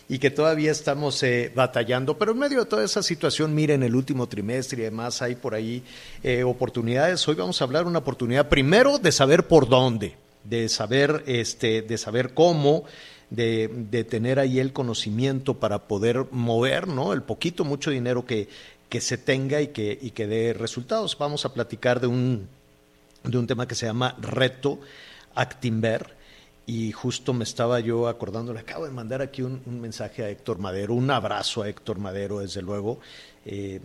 y que todavía estamos eh, batallando, pero en medio de toda esa situación, miren, el último trimestre y demás hay por ahí eh, oportunidades. Hoy vamos a hablar una oportunidad primero de saber por dónde, de saber, este, de saber cómo. De, de, tener ahí el conocimiento para poder mover, ¿no? El poquito, mucho dinero que, que se tenga y que, y que dé resultados. Vamos a platicar de un, de un tema que se llama Reto Actimber. Y justo me estaba yo acordando, le acabo de mandar aquí un, mensaje a Héctor Madero, un abrazo a Héctor Madero, desde luego. Eh,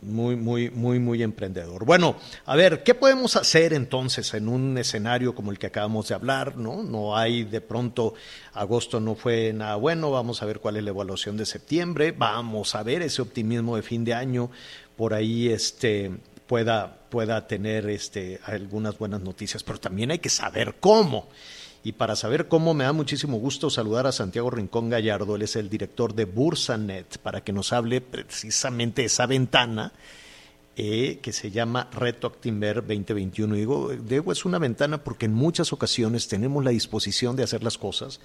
muy, muy, muy, muy emprendedor. Bueno, a ver, ¿qué podemos hacer entonces en un escenario como el que acabamos de hablar? No, no hay de pronto, agosto no fue nada bueno, vamos a ver cuál es la evaluación de septiembre, vamos a ver ese optimismo de fin de año, por ahí este pueda, pueda tener este, algunas buenas noticias, pero también hay que saber cómo. Y para saber cómo, me da muchísimo gusto saludar a Santiago Rincón Gallardo, él es el director de Bursanet, para que nos hable precisamente de esa ventana eh, que se llama Reto Actimber 2021. digo, digo, es una ventana porque en muchas ocasiones tenemos la disposición de hacer las cosas,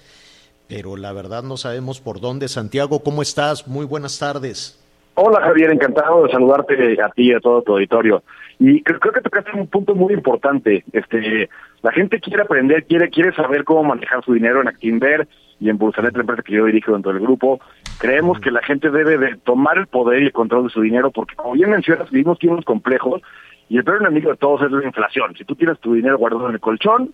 pero la verdad no sabemos por dónde. Santiago, ¿cómo estás? Muy buenas tardes. Hola Javier, encantado de saludarte a ti y a todo tu auditorio. Y creo, creo que tocaste un punto muy importante. Este, la gente quiere aprender, quiere quiere saber cómo manejar su dinero en Actinver y en Bursanet, la empresa que yo dirijo dentro del grupo. Creemos que la gente debe de tomar el poder y el control de su dinero porque, como bien mencionas, vivimos tiempos complejos y el peor enemigo de todos es la inflación. Si tú tienes tu dinero guardado en el colchón,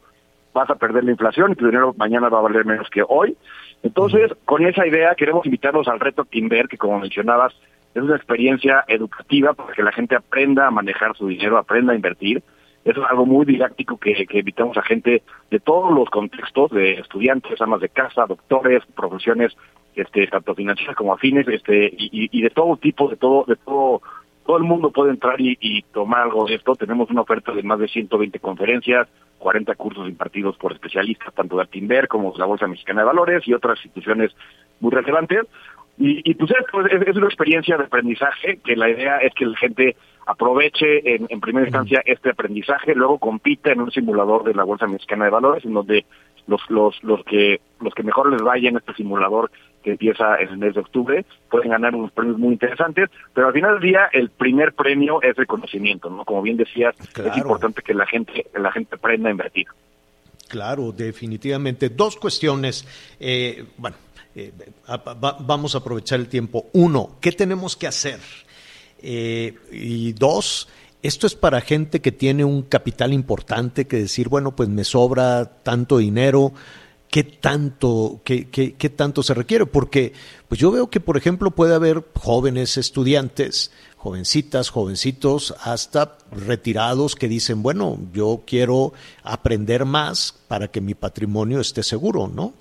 vas a perder la inflación y tu dinero mañana va a valer menos que hoy. Entonces, con esa idea, queremos invitarlos al reto Actinver, que como mencionabas, es una experiencia educativa para que la gente aprenda a manejar su dinero, aprenda a invertir es algo muy didáctico que, que invitamos a gente de todos los contextos, de estudiantes, amas de casa, doctores, profesiones este, tanto financieras como afines, este, y, y de todo tipo, de todo, de todo todo el mundo puede entrar y, tomar algo de esto. Tenemos una oferta de más de 120 conferencias, 40 cursos impartidos por especialistas, tanto de Actinver como de la Bolsa Mexicana de Valores y otras instituciones muy relevantes. Y, y pues esto es, es, una experiencia de aprendizaje que la idea es que la gente aproveche en, en primera instancia este aprendizaje, luego compita en un simulador de la Bolsa Mexicana de Valores, en donde los, los, los que los que mejor les vaya en este simulador que empieza en el mes de octubre, pueden ganar unos premios muy interesantes, pero al final del día el primer premio es reconocimiento, ¿no? Como bien decías, claro. es importante que la gente, la gente aprenda a invertir. Claro, definitivamente. Dos cuestiones. Eh, bueno, eh, va, vamos a aprovechar el tiempo. Uno, ¿qué tenemos que hacer? Eh, y dos, esto es para gente que tiene un capital importante, que decir, bueno, pues me sobra tanto dinero, ¿qué tanto, qué, qué tanto se requiere? Porque pues yo veo que, por ejemplo, puede haber jóvenes estudiantes, jovencitas, jovencitos, hasta retirados que dicen, bueno, yo quiero aprender más para que mi patrimonio esté seguro, ¿no?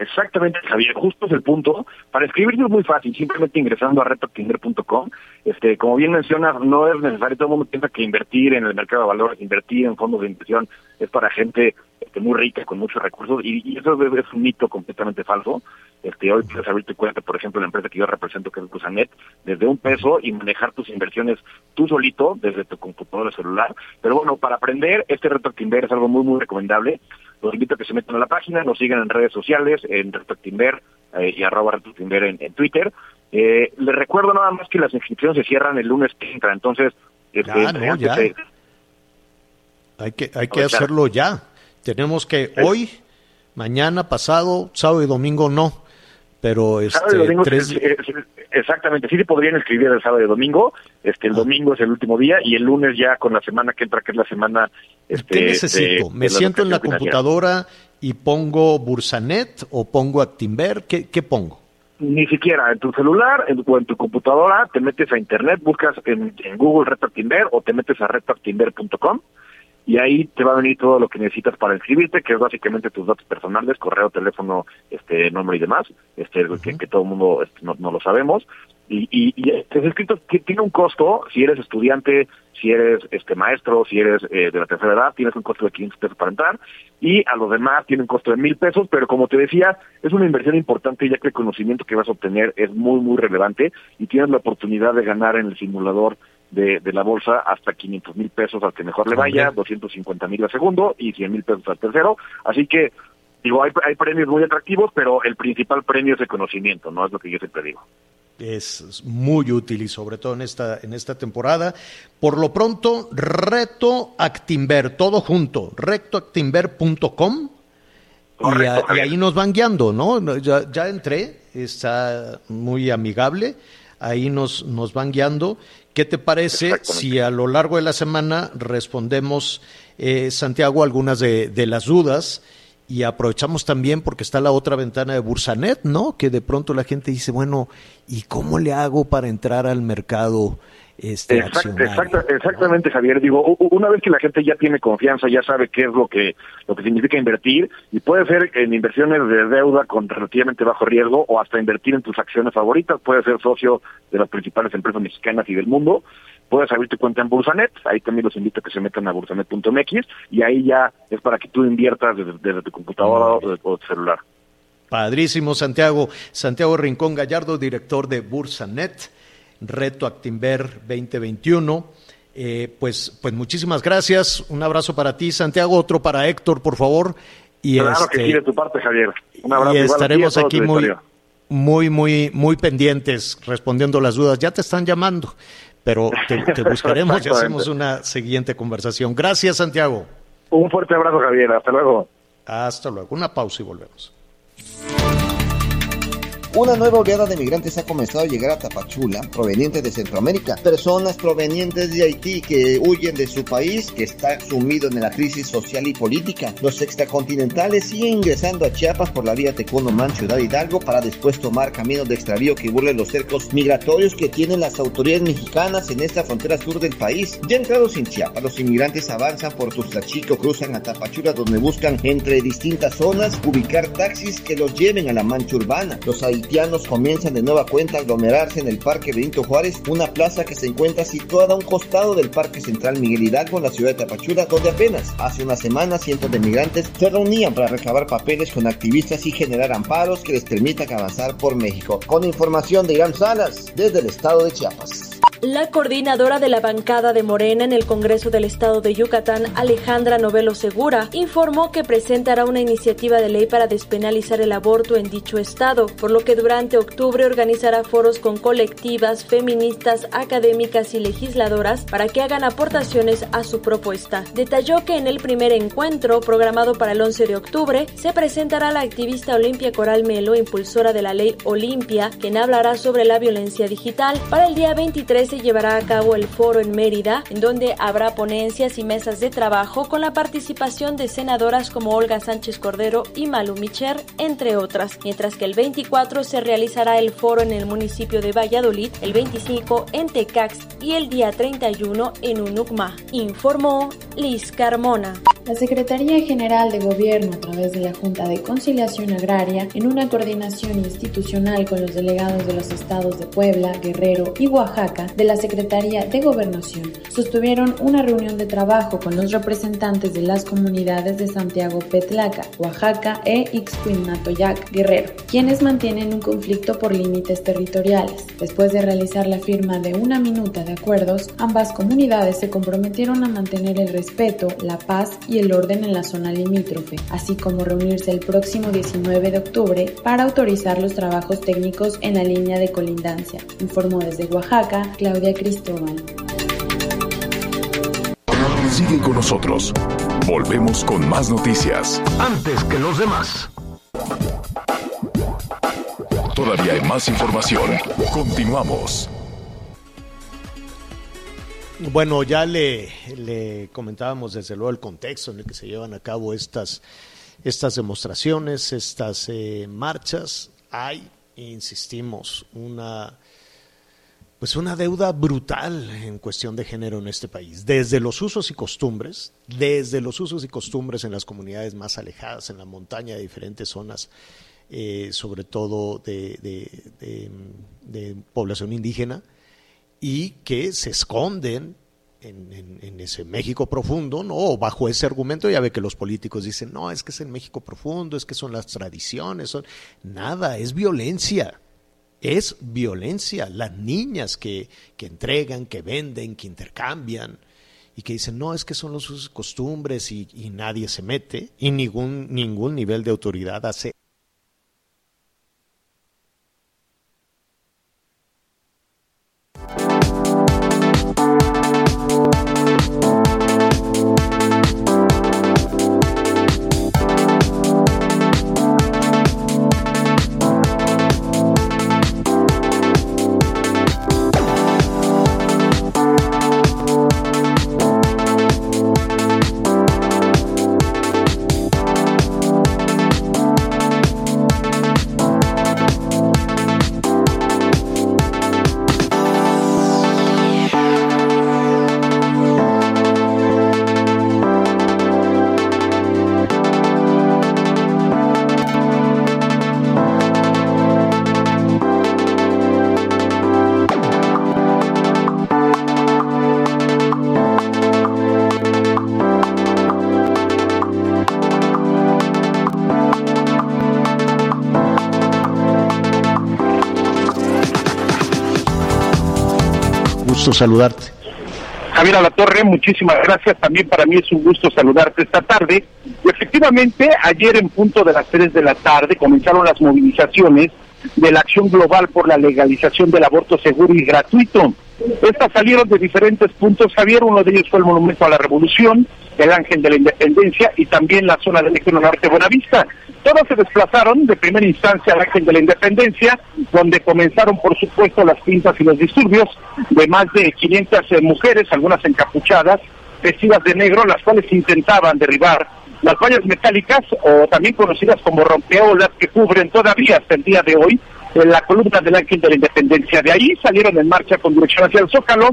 Exactamente, Javier, justo es el punto. Para escribirlo es muy fácil, simplemente ingresando a retoactinder.com. Este, como bien mencionas, no es necesario, todo el mundo piensa que invertir en el mercado de valores, invertir en fondos de inversión es para gente este, muy rica, con muchos recursos, y, eso es, es, un mito completamente falso. Este, hoy puedes abrirte cuenta, por ejemplo, la empresa que yo represento, que es Busanet, desde un peso y manejar tus inversiones tú solito, desde tu computadora celular. Pero bueno, para aprender, este reto Actinver es algo muy, muy recomendable. Los invito a que se metan a la página, nos sigan en redes sociales, en Reto Actinver eh, y arroba Reto Actinver en, en Twitter. Eh, les recuerdo nada más que las inscripciones se cierran el lunes que entra, entonces... Este, ya, no, ya. Se... Hay que, hay que hacerlo ya. Tenemos que ¿Eh? hoy, mañana, pasado, sábado y domingo no. Pero este, domingo, tres... exactamente, sí se podrían escribir el sábado y domingo. Este, el ah. domingo es el último día y el lunes ya con la semana que entra, que es la semana. Este, ¿Qué necesito? de, ¿Me de siento en la computadora y pongo Bursanet o pongo Actinver? ¿Qué, qué pongo? Ni siquiera en tu celular en, o en tu computadora te metes a internet, buscas en, en Google Actinver o te metes a retoactinver.com y ahí te va a venir todo lo que necesitas para inscribirte, que es básicamente tus datos personales, correo, teléfono, este nombre y demás, este uh -huh. que, que, todo el mundo este, no, no, lo sabemos. Y, y, y es escrito que tiene un costo, si eres estudiante, si eres este maestro, si eres eh, de la tercera edad, tienes un costo de 500 pesos para entrar, y a los demás tienen un costo de mil pesos, pero como te decía, es una inversión importante ya que el conocimiento que vas a obtener es muy, muy relevante y tienes la oportunidad de ganar en el simulador de, de la bolsa hasta 500 mil pesos al que mejor le vaya, okay. 250 mil al segundo y 100 mil pesos al tercero. Así que, digo, hay, hay premios muy atractivos, pero el principal premio es el conocimiento, ¿no? Es lo que yo siempre digo. Es muy útil y sobre todo en esta, en esta temporada. Por lo pronto, Reto Actimber, todo junto, retoactimber.com y, y, ahí nos van guiando, ¿no? Ya, ya entré, está muy amigable, ahí nos, nos van guiando. ¿Qué te parece si a lo largo de la semana respondemos, eh, Santiago, algunas de, de, las dudas y aprovechamos también porque está la otra ventana de Bursanet, ¿no? Que de pronto la gente dice, bueno, ¿y cómo le hago para entrar al mercado? Este, exactamente, Javier. Digo, una vez que la gente ya tiene confianza, ya sabe qué es lo que lo que significa invertir y puede ser en inversiones de deuda con relativamente bajo riesgo o hasta invertir en tus acciones favoritas. Puede ser socio de las principales empresas mexicanas y del mundo. Puedes abrir tu cuenta en Bursanet. Ahí también los invito a que se metan a bursanet.mx y ahí ya es para que tú inviertas desde, desde tu computadora o, o tu celular. Padrísimo, Santiago. Santiago Rincón Gallardo, director de Bursanet. Reto Actimber 2021. Eh, pues, pues muchísimas gracias. Un abrazo para ti, Santiago. Otro para Héctor, por favor. Y claro este, que sí, de tu parte, Javier. Un abrazo. Y estaremos aquí muy, muy, muy, muy pendientes respondiendo las dudas. Ya te están llamando, pero te, te buscaremos y hacemos una siguiente conversación. Gracias, Santiago. Un fuerte abrazo, Javier. Hasta luego. Hasta luego. Una pausa y volvemos. Una nueva oleada de migrantes ha comenzado a llegar a Tapachula, provenientes de Centroamérica. Personas provenientes de Haití que huyen de su país, que está sumido en la crisis social y política. Los extracontinentales siguen ingresando a Chiapas por la vía Tecuonomán, Ciudad Hidalgo, para después tomar caminos de extravío que burlen los cercos migratorios que tienen las autoridades mexicanas en esta frontera sur del país. Ya entrados en Chiapas, los inmigrantes avanzan por Tuxtlachico, cruzan a Tapachula, donde buscan entre distintas zonas ubicar taxis que los lleven a la mancha urbana. Los haitianos comienzan de nueva cuenta a aglomerarse en el Parque Benito Juárez, una plaza que se encuentra situada a un costado del Parque Central Miguel Hidalgo en la ciudad de Tapachula, donde apenas hace una semana cientos de migrantes se reunían para recabar papeles con activistas y generar amparos que les permitan avanzar por México. Con información de Irán Salas, desde el estado de Chiapas. La coordinadora de la bancada de Morena en el Congreso del Estado de Yucatán, Alejandra Novelo Segura, informó que presentará una iniciativa de ley para despenalizar el aborto en dicho estado, por lo que durante octubre organizará foros con colectivas, feministas, académicas y legisladoras para que hagan aportaciones a su propuesta. Detalló que en el primer encuentro, programado para el 11 de octubre, se presentará la activista Olimpia Coral Melo, impulsora de la ley Olimpia, quien hablará sobre la violencia digital. Para el día 23 se llevará a cabo el foro en Mérida, en donde habrá ponencias y mesas de trabajo con la participación de senadoras como Olga Sánchez Cordero y Malu Micher, entre otras, mientras que el 24 se realizará el foro en el municipio de Valladolid, el 25 en Tecax y el día 31 en Unucma, informó Liz Carmona. La Secretaría General de Gobierno, a través de la Junta de Conciliación Agraria, en una coordinación institucional con los delegados de los estados de Puebla, Guerrero y Oaxaca, de la Secretaría de Gobernación, sostuvieron una reunión de trabajo con los representantes de las comunidades de Santiago Petlaca, Oaxaca e Ixcuinmatoyac, Guerrero, quienes mantienen un conflicto por límites territoriales. Después de realizar la firma de una minuta de acuerdos, ambas comunidades se comprometieron a mantener el respeto, la paz y el orden en la zona limítrofe, así como reunirse el próximo 19 de octubre para autorizar los trabajos técnicos en la línea de colindancia, informó desde Oaxaca Claudia Cristóbal. Sigue con nosotros. Volvemos con más noticias. Antes que los demás. Todavía hay más información. Continuamos. Bueno, ya le, comentábamos desde luego el contexto en el que se llevan a cabo estas, estas demostraciones, estas eh, marchas. Hay, insistimos, una pues una deuda brutal en cuestión de género en este país, desde los usos y costumbres, desde los usos y costumbres en las comunidades más alejadas, en la montaña de diferentes zonas, eh, sobre todo de, de, de, población indígena, y que se esconden en, en, en, ese México profundo, ¿no? bajo ese argumento ya ve que los políticos dicen, no, es que es el México profundo, es que son las tradiciones, son... nada, es violencia es violencia. Las niñas que, que, entregan, que venden, que intercambian y que dicen, no, es que son los costumbres y, y nadie se mete y ningún, ningún nivel de autoridad hace saludarte. Javier Alatorre, muchísimas gracias. También para mí es un gusto saludarte esta tarde. Y efectivamente, ayer en punto de las 3 de la tarde comenzaron las movilizaciones de la Acción Global por la legalización del aborto seguro y gratuito. Estas salieron de diferentes puntos, Javier. Uno de ellos fue el Monumento a la Revolución, el Ángel de la Independencia y también la zona del Eje Norte Buenavista. Todos se desplazaron de primera instancia al Ángel de la Independencia, donde comenzaron, por supuesto, las pintas y los disturbios de más de 500 eh, mujeres, algunas encapuchadas, vestidas de negro, las cuales intentaban derribar las vallas metálicas o también conocidas como rompeolas que cubren todavía hasta el día de hoy en la columna del Ángel de la Independencia. De ahí salieron en marcha con dirección hacia el Zócalo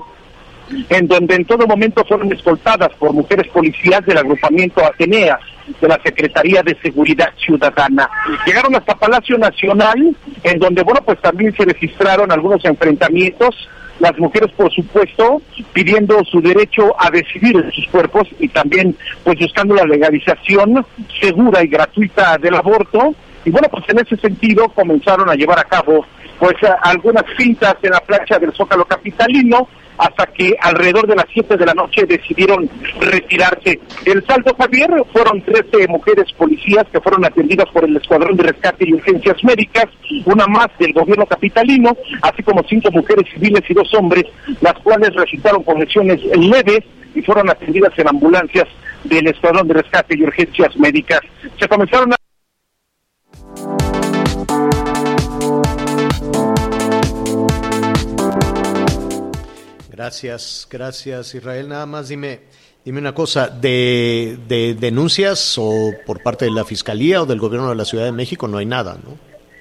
en donde en todo momento fueron escoltadas por mujeres policías del agrupamiento Atenea de la Secretaría de Seguridad Ciudadana. Llegaron hasta Palacio Nacional, en donde, bueno, pues también se registraron algunos enfrentamientos las mujeres por supuesto pidiendo su derecho a decidir en sus cuerpos y también pues buscando la legalización segura y gratuita del aborto y bueno pues en ese sentido comenzaron a llevar a cabo pues algunas cintas en la plancha del Zócalo Capitalino hasta que alrededor de las 7 de la noche decidieron retirarse. El saldo, Javier, fueron 13 mujeres policías que fueron atendidas por el Escuadrón de Rescate y Urgencias Médicas, una más del gobierno capitalino, así como cinco mujeres civiles y dos hombres, las cuales resultaron con lesiones leves y fueron atendidas en ambulancias del Escuadrón de Rescate y Urgencias Médicas. Se comenzaron a Gracias, gracias Israel. Nada más dime, dime una cosa, de, de denuncias o por parte de la Fiscalía o del Gobierno de la Ciudad de México no hay nada, ¿no?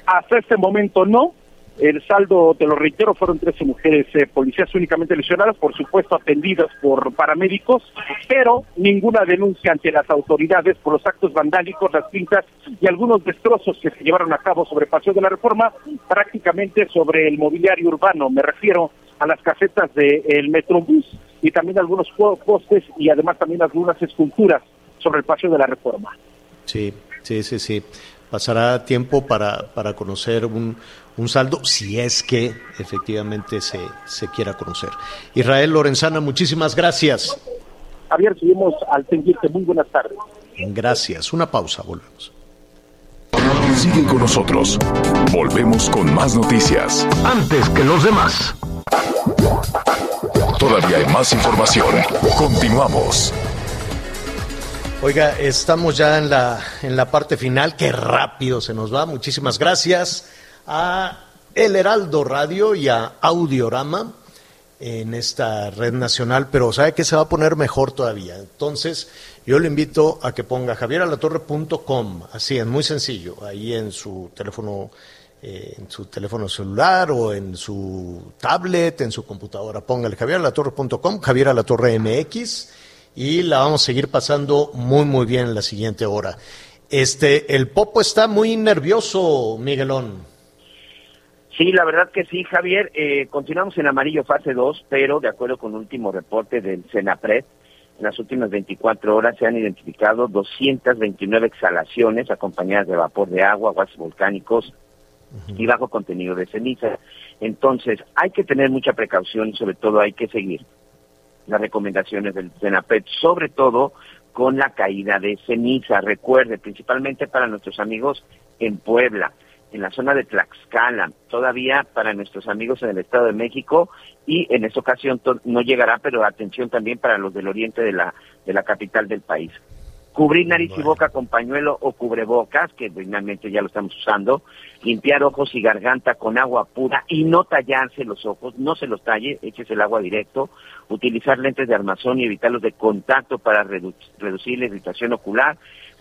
Hasta este momento no. El saldo, te lo reitero, fueron 13 mujeres eh, policías únicamente lesionadas, por supuesto atendidas por paramédicos, pero ninguna denuncia ante las autoridades por los actos vandálicos, las pintas y algunos destrozos que se llevaron a cabo sobre Paseo de la Reforma, prácticamente sobre el mobiliario urbano. Me refiero a las casetas del Metrobús y también algunos postes y además también algunas esculturas sobre el Paseo de la Reforma. Sí, sí, sí, sí. Pasará tiempo para, para conocer un, un saldo, si es que efectivamente se, se quiera conocer. Israel Lorenzana, muchísimas gracias. Javier, seguimos al pendiente. Muy buenas tardes. Gracias. Una pausa, volvemos. Sigue con nosotros. Volvemos con más noticias. Antes que los demás. Todavía hay más información. Continuamos. Oiga, estamos ya en la, en la parte final. Qué rápido se nos va. Muchísimas gracias a El Heraldo Radio y a Audiorama en esta red nacional, pero sabe que se va a poner mejor todavía. Entonces, yo le invito a que ponga javieralatorre.com, así es muy sencillo, ahí en su teléfono eh, en su teléfono celular o en su tablet, en su computadora. Póngale javieralatorre.com, Javier Alatorre MX y la vamos a seguir pasando muy muy bien en la siguiente hora. Este, el Popo está muy nervioso, Miguelón. Sí, la verdad que sí, Javier. Eh, continuamos en amarillo fase 2, pero de acuerdo con el último reporte del Senapred, en las últimas 24 horas se han identificado 229 exhalaciones acompañadas de vapor de agua, gases volcánicos, y bajo contenido de ceniza. Entonces, hay que tener mucha precaución y sobre todo hay que seguir las recomendaciones del CENAPET, sobre todo con la caída de ceniza. Recuerde, principalmente para nuestros amigos en Puebla, en la zona de Tlaxcala, todavía para nuestros amigos en el Estado de México y en esta ocasión no llegará, pero atención también para los del oriente de la, de la capital del país. Cubrir nariz y boca con pañuelo o cubrebocas, que finalmente ya lo estamos usando. Limpiar ojos y garganta con agua pura y no tallarse los ojos, no se los talle, échese el agua directo. Utilizar lentes de armazón y evitarlos de contacto para reducir la irritación ocular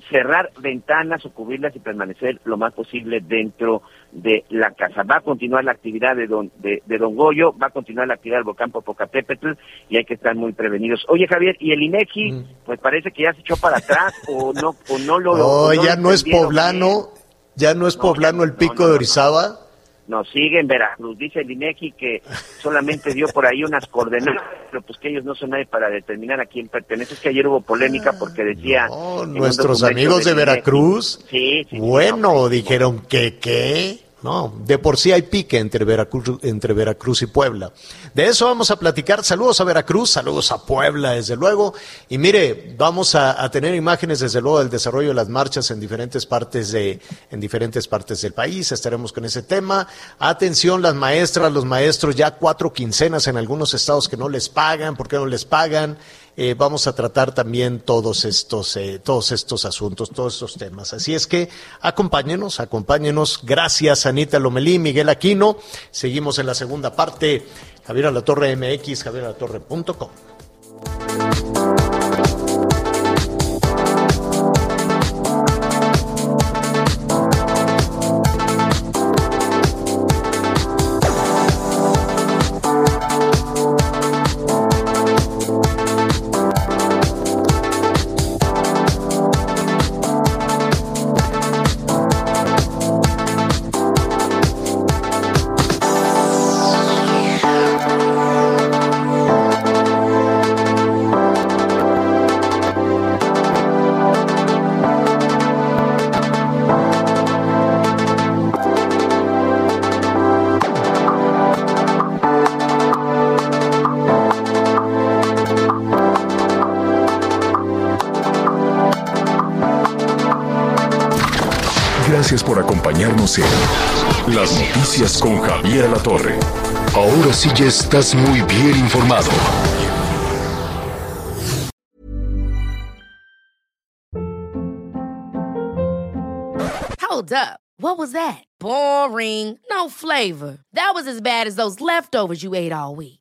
cerrar ventanas o cubrirlas y permanecer lo más posible dentro de la casa. Va a continuar la actividad de Don, de, don Goyo, va a continuar la actividad del volcán Popocatépetl y hay que estar muy prevenidos. Oye Javier, ¿y el INEGI? Mm. Pues parece que ya se echó para atrás o no, o no lo... No, ya no es poblano, ya no es poblano el pico de Orizaba. No, sigue en Veracruz. Dice el INEGI que solamente dio por ahí unas coordenadas, pero pues que ellos no son nadie para determinar a quién pertenece. Es que ayer hubo polémica porque decía... nuestros amigos de Veracruz, sí, bueno, dijeron que qué no, de por sí hay pique entre Veracruz, entre Veracruz y Puebla. De eso vamos a platicar. Saludos a Veracruz, saludos a Puebla, desde luego. Y mire, vamos a, tener imágenes, desde luego, del desarrollo de las marchas en diferentes partes de, en diferentes partes del país. Estaremos con ese tema. Atención, las maestras, los maestros, ya cuatro quincenas en algunos estados que no les pagan. ¿Por qué no les pagan? Eh, vamos a tratar también todos estos, eh, todos estos asuntos, todos estos temas. Así es que acompáñenos, acompáñenos. Gracias, Anita Lomelí, Miguel Aquino. Seguimos en la segunda parte. Javier La Torre MX, javieralatorre.com. en Las Noticias con Javier La Torre. Ahora sí ya estás muy bien informado. Hold up. What was that? Boring. No flavor. That was as bad as those leftovers you ate all week.